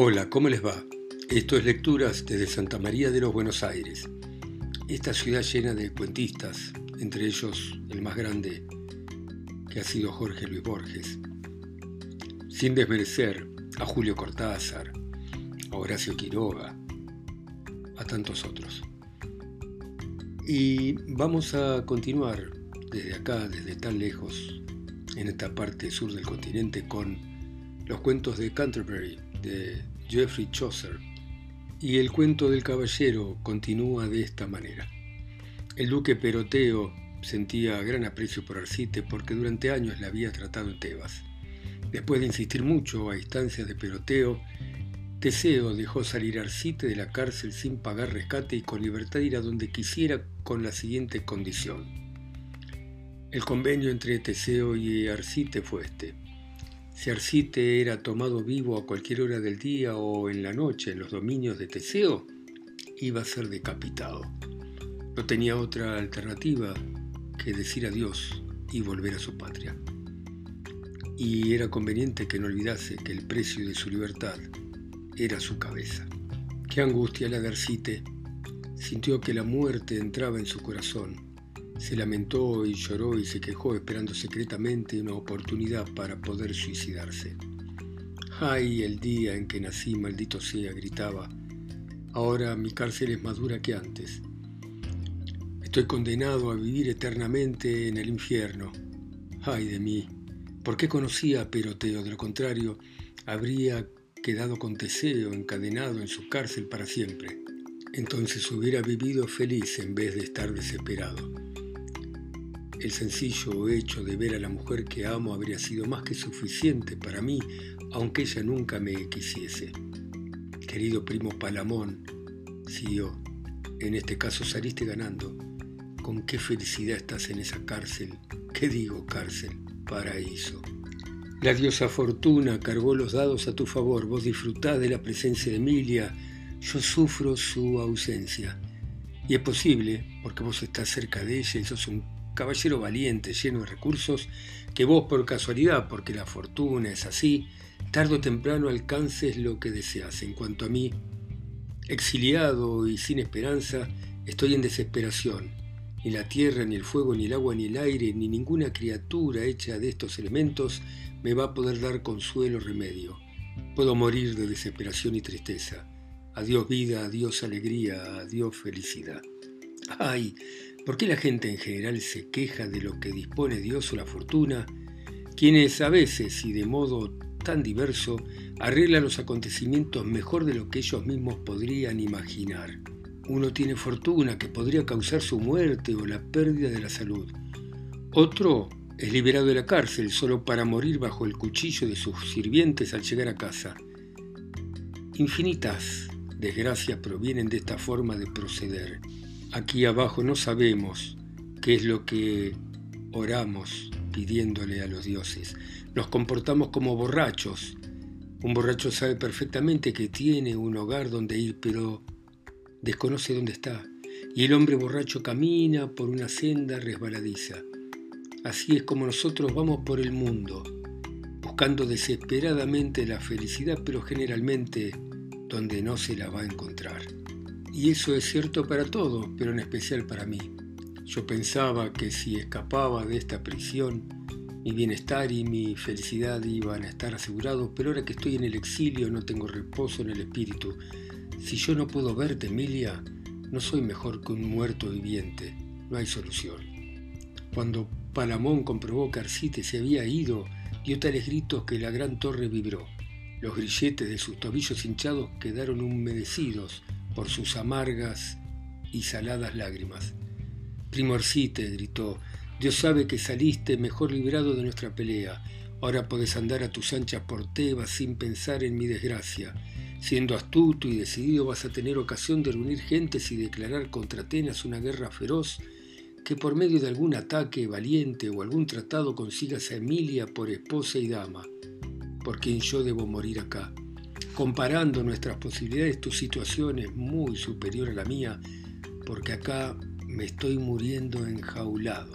Hola, ¿cómo les va? Esto es Lecturas desde Santa María de los Buenos Aires. Esta ciudad llena de cuentistas, entre ellos el más grande, que ha sido Jorge Luis Borges. Sin desmerecer a Julio Cortázar, a Horacio Quiroga, a tantos otros. Y vamos a continuar desde acá, desde tan lejos, en esta parte sur del continente, con los cuentos de Canterbury de Geoffrey Chaucer. Y el cuento del caballero continúa de esta manera. El duque Peroteo sentía gran aprecio por Arcite porque durante años la había tratado en Tebas. Después de insistir mucho a instancias de Peroteo, Teseo dejó salir a Arcite de la cárcel sin pagar rescate y con libertad ir a donde quisiera con la siguiente condición. El convenio entre Teseo y Arcite fue este. Si Arcite era tomado vivo a cualquier hora del día o en la noche en los dominios de Teseo, iba a ser decapitado. No tenía otra alternativa que decir adiós y volver a su patria. Y era conveniente que no olvidase que el precio de su libertad era su cabeza. Qué angustia la de Arcite. Sintió que la muerte entraba en su corazón se lamentó y lloró y se quejó esperando secretamente una oportunidad para poder suicidarse. ¡Ay, el día en que nací, maldito sea! gritaba. Ahora mi cárcel es más dura que antes. Estoy condenado a vivir eternamente en el infierno. ¡Ay de mí! ¿Por qué conocía a Peroteo? De lo contrario, habría quedado con Teseo encadenado en su cárcel para siempre. Entonces hubiera vivido feliz en vez de estar desesperado. El sencillo hecho de ver a la mujer que amo habría sido más que suficiente para mí, aunque ella nunca me quisiese. Querido primo Palamón, siguió, en este caso saliste ganando. Con qué felicidad estás en esa cárcel. ¿Qué digo cárcel? Paraíso. La diosa Fortuna cargó los dados a tu favor. Vos disfrutás de la presencia de Emilia. Yo sufro su ausencia. Y es posible, porque vos estás cerca de ella y sos un caballero valiente, lleno de recursos, que vos por casualidad, porque la fortuna es así, tarde o temprano alcances lo que deseas. En cuanto a mí, exiliado y sin esperanza, estoy en desesperación. Ni la tierra, ni el fuego, ni el agua, ni el aire, ni ninguna criatura hecha de estos elementos me va a poder dar consuelo o remedio. Puedo morir de desesperación y tristeza. Adiós vida, adiós alegría, adiós felicidad. Ay, ¿Por qué la gente en general se queja de lo que dispone Dios o la fortuna, quienes a veces y de modo tan diverso arreglan los acontecimientos mejor de lo que ellos mismos podrían imaginar? Uno tiene fortuna que podría causar su muerte o la pérdida de la salud. Otro es liberado de la cárcel solo para morir bajo el cuchillo de sus sirvientes al llegar a casa. Infinitas desgracias provienen de esta forma de proceder. Aquí abajo no sabemos qué es lo que oramos pidiéndole a los dioses. Nos comportamos como borrachos. Un borracho sabe perfectamente que tiene un hogar donde ir, pero desconoce dónde está. Y el hombre borracho camina por una senda resbaladiza. Así es como nosotros vamos por el mundo, buscando desesperadamente la felicidad, pero generalmente donde no se la va a encontrar. Y eso es cierto para todos, pero en especial para mí. Yo pensaba que si escapaba de esta prisión, mi bienestar y mi felicidad iban a estar asegurados, pero ahora que estoy en el exilio no tengo reposo en el espíritu. Si yo no puedo verte, Emilia, no soy mejor que un muerto viviente. No hay solución. Cuando Palamón comprobó que Arcite se había ido, dio tales gritos que la gran torre vibró. Los grilletes de sus tobillos hinchados quedaron humedecidos por sus amargas y saladas lágrimas. Primo Arcite, gritó, Dios sabe que saliste mejor librado de nuestra pelea. Ahora podés andar a tus anchas por Tebas sin pensar en mi desgracia. Siendo astuto y decidido vas a tener ocasión de reunir gentes y declarar contra Atenas una guerra feroz que por medio de algún ataque valiente o algún tratado consigas a Emilia por esposa y dama, por quien yo debo morir acá comparando nuestras posibilidades, tu situación es muy superior a la mía, porque acá me estoy muriendo enjaulado.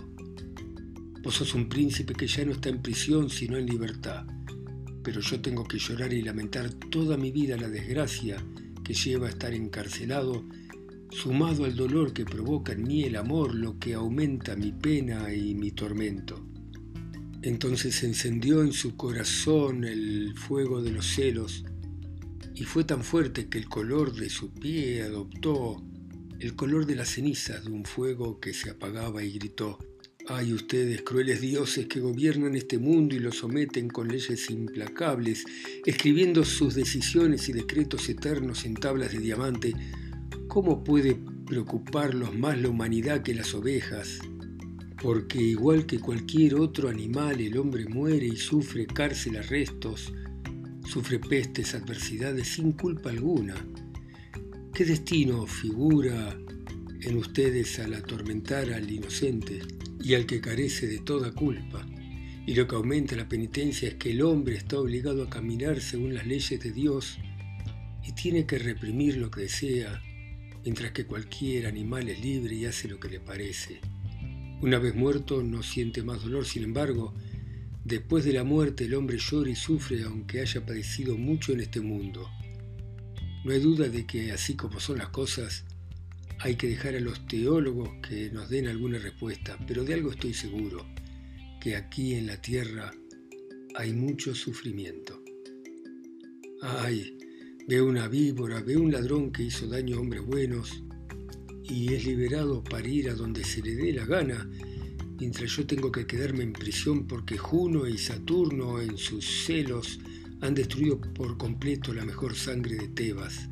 Vos sos un príncipe que ya no está en prisión, sino en libertad. pero yo tengo que llorar y lamentar toda mi vida la desgracia que lleva a estar encarcelado, sumado al dolor que provoca en mí el amor, lo que aumenta mi pena y mi tormento. Entonces encendió en su corazón el fuego de los celos, y fue tan fuerte que el color de su pie adoptó el color de las cenizas de un fuego que se apagaba y gritó, Ay ustedes, crueles dioses que gobiernan este mundo y lo someten con leyes implacables, escribiendo sus decisiones y decretos eternos en tablas de diamante, ¿cómo puede preocuparlos más la humanidad que las ovejas? Porque igual que cualquier otro animal, el hombre muere y sufre cárcel arrestos, sufre pestes, adversidades sin culpa alguna. ¿Qué destino figura en ustedes al atormentar al inocente? y al que carece de toda culpa. Y lo que aumenta la penitencia es que el hombre está obligado a caminar según las leyes de Dios y tiene que reprimir lo que desea, mientras que cualquier animal es libre y hace lo que le parece. Una vez muerto no siente más dolor, sin embargo, después de la muerte el hombre llora y sufre aunque haya padecido mucho en este mundo. No hay duda de que así como son las cosas, hay que dejar a los teólogos que nos den alguna respuesta, pero de algo estoy seguro, que aquí en la tierra hay mucho sufrimiento. Ay, veo una víbora, veo un ladrón que hizo daño a hombres buenos y es liberado para ir a donde se le dé la gana, mientras yo tengo que quedarme en prisión porque Juno y Saturno en sus celos han destruido por completo la mejor sangre de Tebas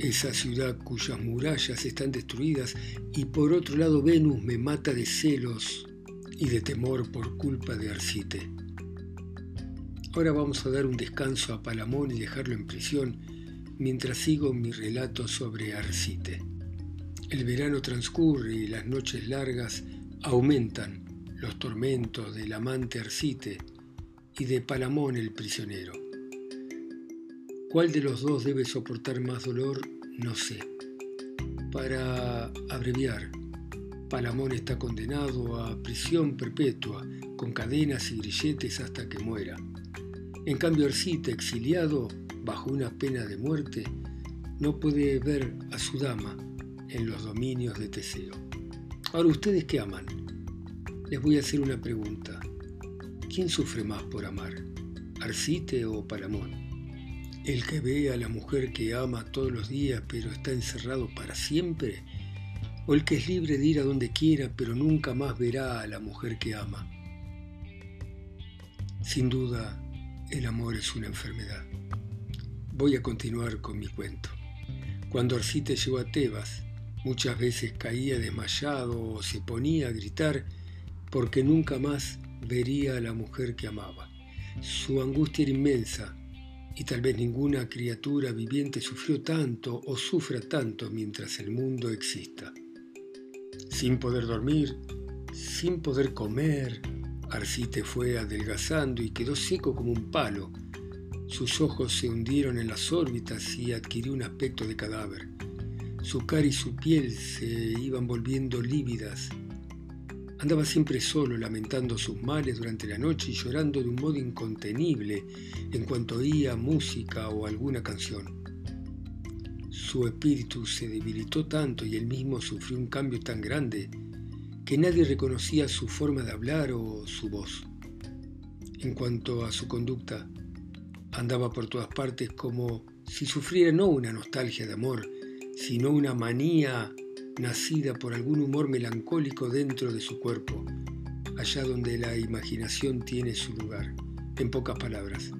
esa ciudad cuyas murallas están destruidas, y por otro lado Venus me mata de celos y de temor por culpa de Arcite. Ahora vamos a dar un descanso a Palamón y dejarlo en prisión mientras sigo mi relato sobre Arcite. El verano transcurre y las noches largas aumentan los tormentos del amante Arcite y de Palamón el prisionero. ¿Cuál de los dos debe soportar más dolor? No sé. Para abreviar, Palamón está condenado a prisión perpetua, con cadenas y grilletes hasta que muera. En cambio, Arcita, exiliado bajo una pena de muerte, no puede ver a su dama en los dominios de Teseo. Ahora, ¿ustedes qué aman? Les voy a hacer una pregunta. ¿Quién sufre más por amar? ¿Arcite o Palamón? El que ve a la mujer que ama todos los días pero está encerrado para siempre, o el que es libre de ir a donde quiera pero nunca más verá a la mujer que ama. Sin duda, el amor es una enfermedad. Voy a continuar con mi cuento. Cuando Arcite llegó a Tebas, muchas veces caía desmayado o se ponía a gritar porque nunca más vería a la mujer que amaba. Su angustia era inmensa y tal vez ninguna criatura viviente sufrió tanto o sufra tanto mientras el mundo exista. Sin poder dormir, sin poder comer, Arcite fue adelgazando y quedó seco como un palo. Sus ojos se hundieron en las órbitas y adquirió un aspecto de cadáver. Su cara y su piel se iban volviendo lívidas Andaba siempre solo, lamentando sus males durante la noche y llorando de un modo incontenible en cuanto oía música o alguna canción. Su espíritu se debilitó tanto y él mismo sufrió un cambio tan grande que nadie reconocía su forma de hablar o su voz. En cuanto a su conducta, andaba por todas partes como si sufriera no una nostalgia de amor, sino una manía nacida por algún humor melancólico dentro de su cuerpo, allá donde la imaginación tiene su lugar. En pocas palabras,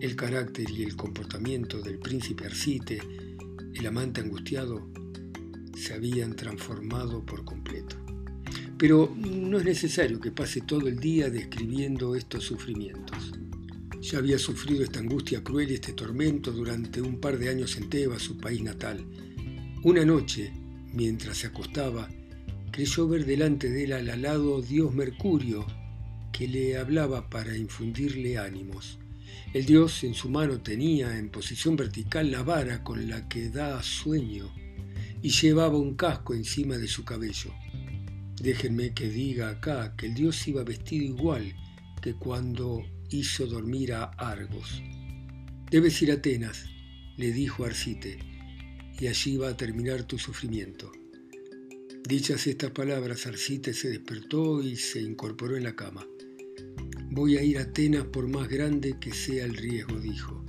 el carácter y el comportamiento del príncipe Arcite, el amante angustiado, se habían transformado por completo. Pero no es necesario que pase todo el día describiendo estos sufrimientos. Ya había sufrido esta angustia cruel y este tormento durante un par de años en Tebas, su país natal. Una noche, Mientras se acostaba, creyó ver delante de él al alado dios Mercurio, que le hablaba para infundirle ánimos. El dios en su mano tenía en posición vertical la vara con la que da sueño y llevaba un casco encima de su cabello. Déjenme que diga acá que el dios iba vestido igual que cuando hizo dormir a Argos. Debes ir a Atenas, le dijo Arcite, y allí va a terminar tu sufrimiento. Dichas estas palabras, Arcite se despertó y se incorporó en la cama. Voy a ir a Atenas por más grande que sea el riesgo, dijo.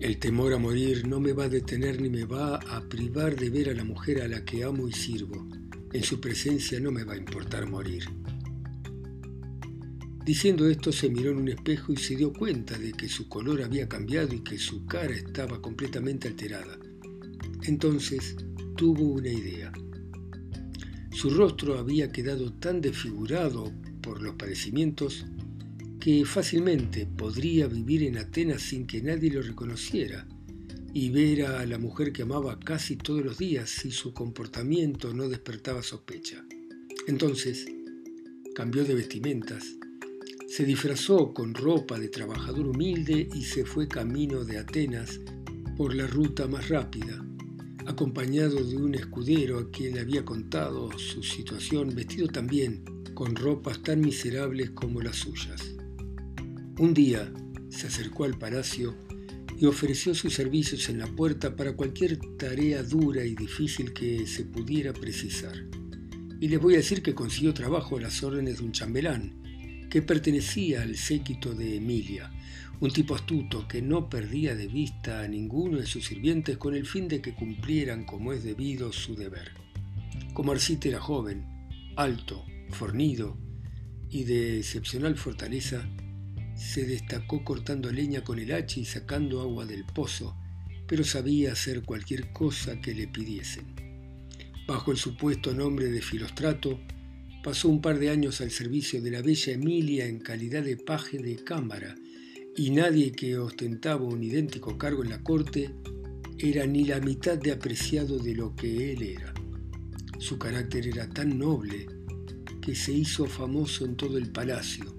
El temor a morir no me va a detener ni me va a privar de ver a la mujer a la que amo y sirvo. En su presencia no me va a importar morir. Diciendo esto se miró en un espejo y se dio cuenta de que su color había cambiado y que su cara estaba completamente alterada. Entonces tuvo una idea. Su rostro había quedado tan desfigurado por los padecimientos que fácilmente podría vivir en Atenas sin que nadie lo reconociera y ver a la mujer que amaba casi todos los días si su comportamiento no despertaba sospecha. Entonces cambió de vestimentas, se disfrazó con ropa de trabajador humilde y se fue camino de Atenas por la ruta más rápida, acompañado de un escudero a quien le había contado su situación, vestido también con ropas tan miserables como las suyas. Un día se acercó al palacio y ofreció sus servicios en la puerta para cualquier tarea dura y difícil que se pudiera precisar. Y les voy a decir que consiguió trabajo a las órdenes de un chambelán, que pertenecía al séquito de Emilia, un tipo astuto que no perdía de vista a ninguno de sus sirvientes con el fin de que cumplieran como es debido su deber. Como Arcite era joven, alto, fornido y de excepcional fortaleza, se destacó cortando leña con el hacha y sacando agua del pozo, pero sabía hacer cualquier cosa que le pidiesen. Bajo el supuesto nombre de Filostrato, Pasó un par de años al servicio de la bella Emilia en calidad de paje de cámara, y nadie que ostentaba un idéntico cargo en la corte era ni la mitad de apreciado de lo que él era. Su carácter era tan noble que se hizo famoso en todo el palacio.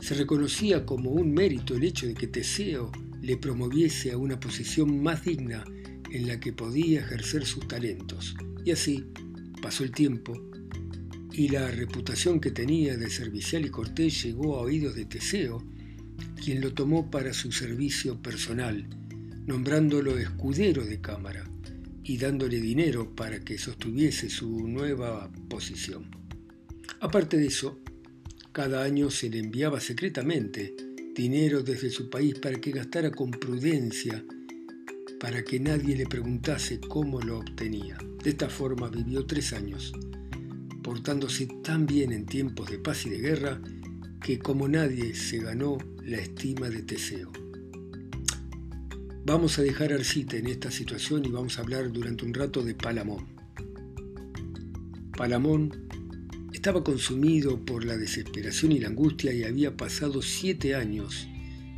Se reconocía como un mérito el hecho de que Teseo le promoviese a una posición más digna en la que podía ejercer sus talentos. Y así pasó el tiempo y la reputación que tenía de servicial y cortés llegó a oídos de Teseo, quien lo tomó para su servicio personal, nombrándolo escudero de cámara y dándole dinero para que sostuviese su nueva posición. Aparte de eso, cada año se le enviaba secretamente dinero desde su país para que gastara con prudencia, para que nadie le preguntase cómo lo obtenía. De esta forma vivió tres años portándose tan bien en tiempos de paz y de guerra que como nadie se ganó la estima de Teseo. Vamos a dejar a Arcita en esta situación y vamos a hablar durante un rato de Palamón. Palamón estaba consumido por la desesperación y la angustia y había pasado siete años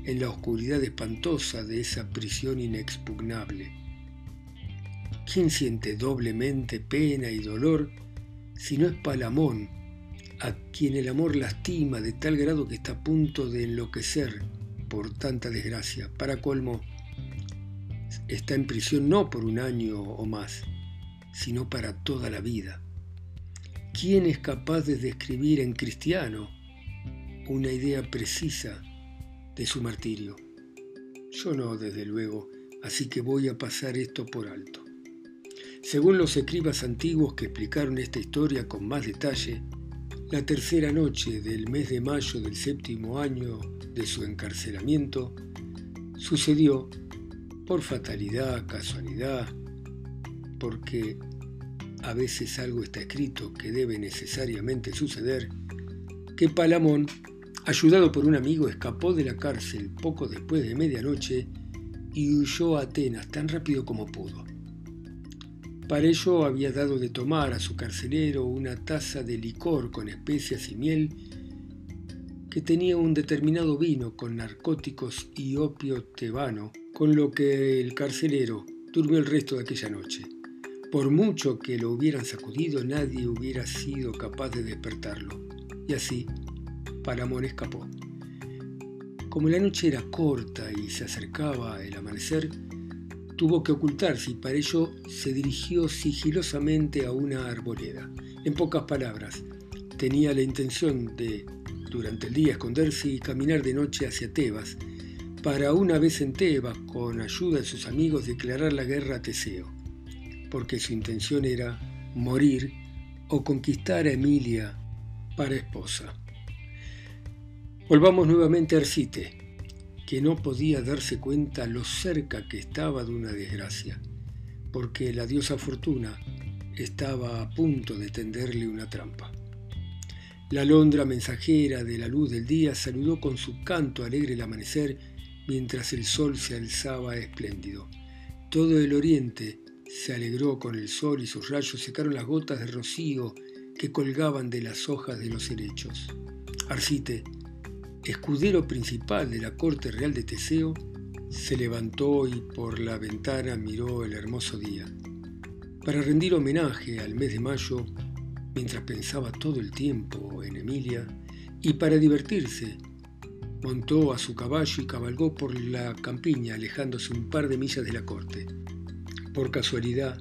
en la oscuridad espantosa de esa prisión inexpugnable. ¿Quién siente doblemente pena y dolor si no es Palamón, a quien el amor lastima de tal grado que está a punto de enloquecer por tanta desgracia. Para colmo, está en prisión no por un año o más, sino para toda la vida. ¿Quién es capaz de describir en cristiano una idea precisa de su martirio? Yo no, desde luego, así que voy a pasar esto por alto. Según los escribas antiguos que explicaron esta historia con más detalle, la tercera noche del mes de mayo del séptimo año de su encarcelamiento sucedió por fatalidad, casualidad, porque a veces algo está escrito que debe necesariamente suceder, que Palamón, ayudado por un amigo, escapó de la cárcel poco después de medianoche y huyó a Atenas tan rápido como pudo. Para ello había dado de tomar a su carcelero una taza de licor con especias y miel que tenía un determinado vino con narcóticos y opio tebano, con lo que el carcelero durmió el resto de aquella noche. Por mucho que lo hubieran sacudido, nadie hubiera sido capaz de despertarlo. Y así, Palamón escapó. Como la noche era corta y se acercaba el amanecer, tuvo que ocultarse y para ello se dirigió sigilosamente a una arboleda. En pocas palabras, tenía la intención de durante el día esconderse y caminar de noche hacia Tebas, para una vez en Tebas, con ayuda de sus amigos, declarar la guerra a Teseo, porque su intención era morir o conquistar a Emilia para esposa. Volvamos nuevamente a Arcite, que no podía darse cuenta lo cerca que estaba de una desgracia, porque la diosa Fortuna estaba a punto de tenderle una trampa. La alondra mensajera de la luz del día saludó con su canto alegre el amanecer mientras el sol se alzaba espléndido. Todo el oriente se alegró con el sol y sus rayos secaron las gotas de rocío que colgaban de las hojas de los helechos. Arcite, escudero principal de la corte real de Teseo, se levantó y por la ventana miró el hermoso día. Para rendir homenaje al mes de mayo, mientras pensaba todo el tiempo en Emilia, y para divertirse, montó a su caballo y cabalgó por la campiña, alejándose un par de millas de la corte. Por casualidad,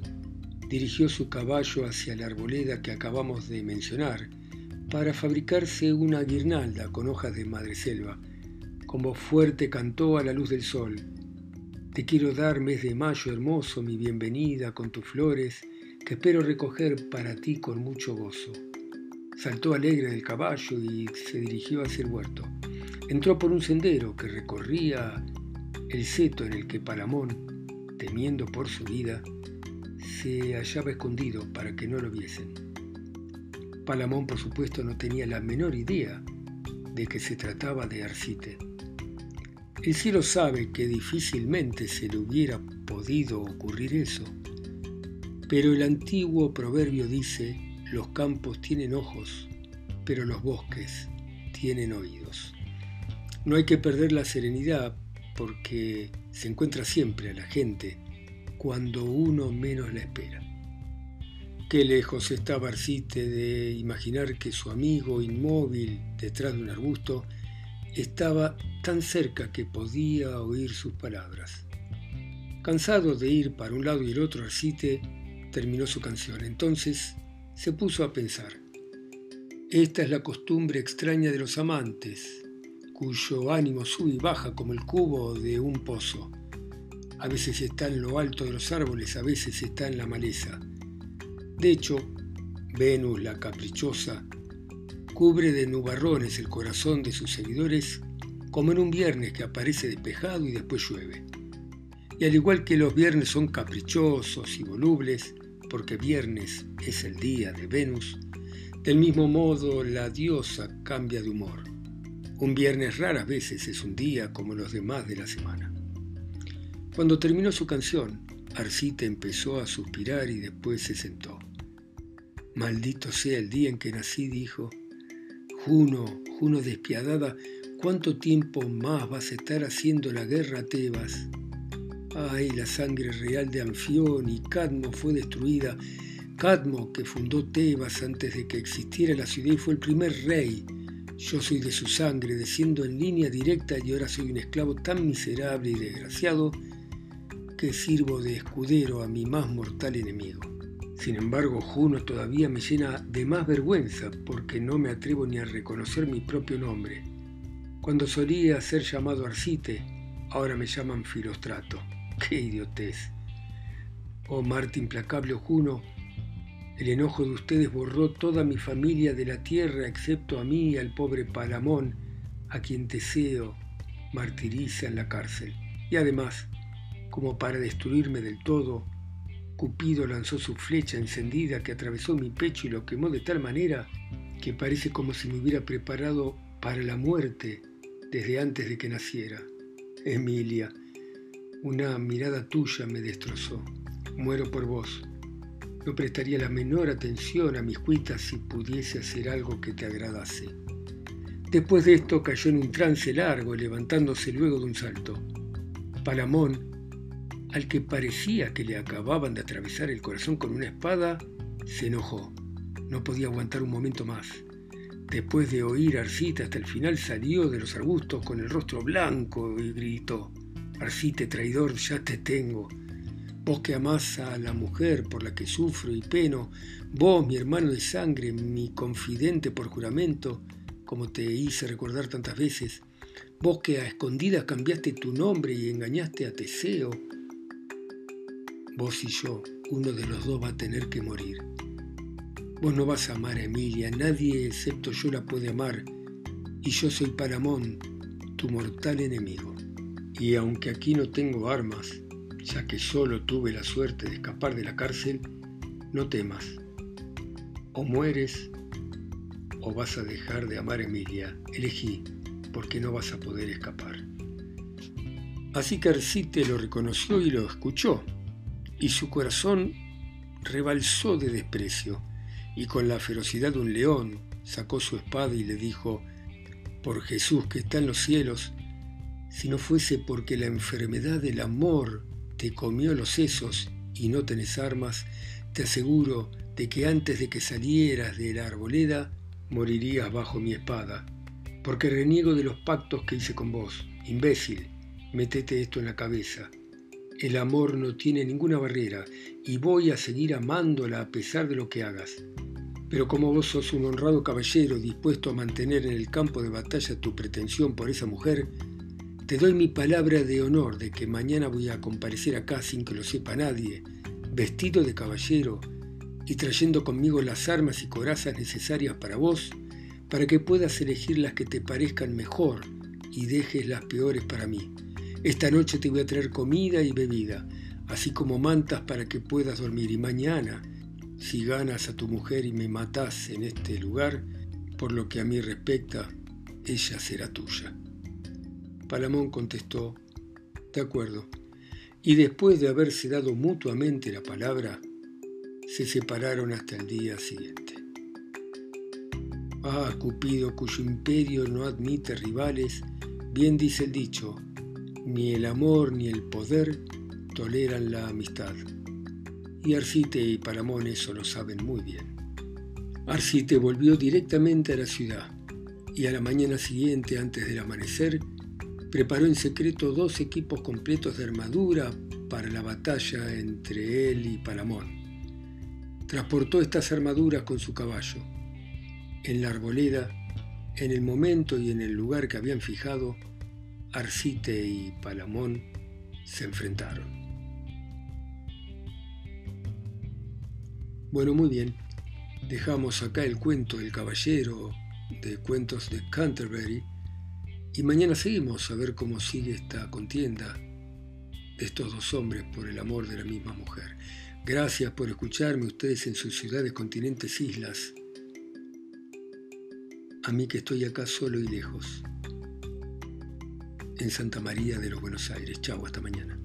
dirigió su caballo hacia la arboleda que acabamos de mencionar, para fabricarse una guirnalda con hojas de madreselva, como fuerte cantó a la luz del sol. Te quiero dar, mes de mayo hermoso, mi bienvenida con tus flores, que espero recoger para ti con mucho gozo. Saltó alegre del caballo y se dirigió hacia el huerto. Entró por un sendero que recorría el seto en el que Palamón, temiendo por su vida, se hallaba escondido para que no lo viesen. Palamón, por supuesto, no tenía la menor idea de que se trataba de Arcite. El cielo sabe que difícilmente se le hubiera podido ocurrir eso, pero el antiguo proverbio dice, los campos tienen ojos, pero los bosques tienen oídos. No hay que perder la serenidad porque se encuentra siempre a la gente cuando uno menos la espera. Qué lejos estaba Arcite de imaginar que su amigo inmóvil detrás de un arbusto estaba tan cerca que podía oír sus palabras. Cansado de ir para un lado y el otro, Arcite terminó su canción. Entonces se puso a pensar. Esta es la costumbre extraña de los amantes, cuyo ánimo sube y baja como el cubo de un pozo. A veces está en lo alto de los árboles, a veces está en la maleza de hecho, Venus, la caprichosa, cubre de nubarrones el corazón de sus seguidores como en un viernes que aparece despejado y después llueve. Y al igual que los viernes son caprichosos y volubles, porque viernes es el día de Venus, del mismo modo la diosa cambia de humor. Un viernes raras veces es un día como los demás de la semana. Cuando terminó su canción, Arcita empezó a suspirar y después se sentó. Maldito sea el día en que nací, dijo. Juno, Juno despiadada, ¿cuánto tiempo más vas a estar haciendo la guerra a Tebas? Ay, la sangre real de Anfión y Cadmo fue destruida. Cadmo, que fundó Tebas antes de que existiera la ciudad y fue el primer rey. Yo soy de su sangre, desciendo en línea directa y ahora soy un esclavo tan miserable y desgraciado que sirvo de escudero a mi más mortal enemigo. Sin embargo, Juno todavía me llena de más vergüenza porque no me atrevo ni a reconocer mi propio nombre. Cuando solía ser llamado Arcite, ahora me llaman Filostrato. ¡Qué idiotez! Oh Marte implacable Juno, el enojo de ustedes borró toda mi familia de la tierra excepto a mí y al pobre Palamón, a quien Teseo martiriza en la cárcel. Y además, como para destruirme del todo, Cupido lanzó su flecha encendida que atravesó mi pecho y lo quemó de tal manera que parece como si me hubiera preparado para la muerte desde antes de que naciera. Emilia, una mirada tuya me destrozó. Muero por vos. No prestaría la menor atención a mis cuitas si pudiese hacer algo que te agradase. Después de esto cayó en un trance largo, levantándose luego de un salto. Palamón, al que parecía que le acababan de atravesar el corazón con una espada, se enojó. No podía aguantar un momento más. Después de oír a Arcita hasta el final salió de los arbustos con el rostro blanco y gritó, Arcite traidor, ya te tengo. Vos que amás a la mujer por la que sufro y peno, vos, mi hermano de sangre, mi confidente por juramento, como te hice recordar tantas veces, vos que a escondidas cambiaste tu nombre y engañaste a Teseo, vos y yo, uno de los dos va a tener que morir. Vos no vas a amar a Emilia, nadie excepto yo la puede amar, y yo soy Paramón, tu mortal enemigo. Y aunque aquí no tengo armas, ya que solo tuve la suerte de escapar de la cárcel, no temas. O mueres o vas a dejar de amar a Emilia. Elegí, porque no vas a poder escapar. Así que Arcite lo reconoció y lo escuchó, y su corazón rebalsó de desprecio y con la ferocidad de un león sacó su espada y le dijo, por Jesús que está en los cielos, si no fuese porque la enfermedad del amor te comió los sesos y no tenés armas, te aseguro de que antes de que salieras de la arboleda, morirías bajo mi espada, porque reniego de los pactos que hice con vos. Imbécil, metete esto en la cabeza. El amor no tiene ninguna barrera y voy a seguir amándola a pesar de lo que hagas. Pero como vos sos un honrado caballero dispuesto a mantener en el campo de batalla tu pretensión por esa mujer, te doy mi palabra de honor de que mañana voy a comparecer acá sin que lo sepa nadie, vestido de caballero y trayendo conmigo las armas y corazas necesarias para vos, para que puedas elegir las que te parezcan mejor y dejes las peores para mí. Esta noche te voy a traer comida y bebida, así como mantas para que puedas dormir. Y mañana, si ganas a tu mujer y me matas en este lugar, por lo que a mí respecta, ella será tuya. Palamón contestó, de acuerdo. Y después de haberse dado mutuamente la palabra, se separaron hasta el día siguiente. Ah, Cupido, cuyo imperio no admite rivales, bien dice el dicho, ni el amor ni el poder toleran la amistad. Y Arcite y Paramón eso lo saben muy bien. Arcite volvió directamente a la ciudad y a la mañana siguiente, antes del amanecer, preparó en secreto dos equipos completos de armadura para la batalla entre él y Palamón. Transportó estas armaduras con su caballo. En la arboleda, en el momento y en el lugar que habían fijado, Arcite y Palamón se enfrentaron. Bueno, muy bien. Dejamos acá el cuento del caballero de cuentos de Canterbury y mañana seguimos a ver cómo sigue esta contienda de estos dos hombres por el amor de la misma mujer. Gracias por escucharme ustedes en sus ciudades, continentes, islas. A mí que estoy acá solo y lejos en Santa María de los Buenos Aires. Chau, hasta mañana.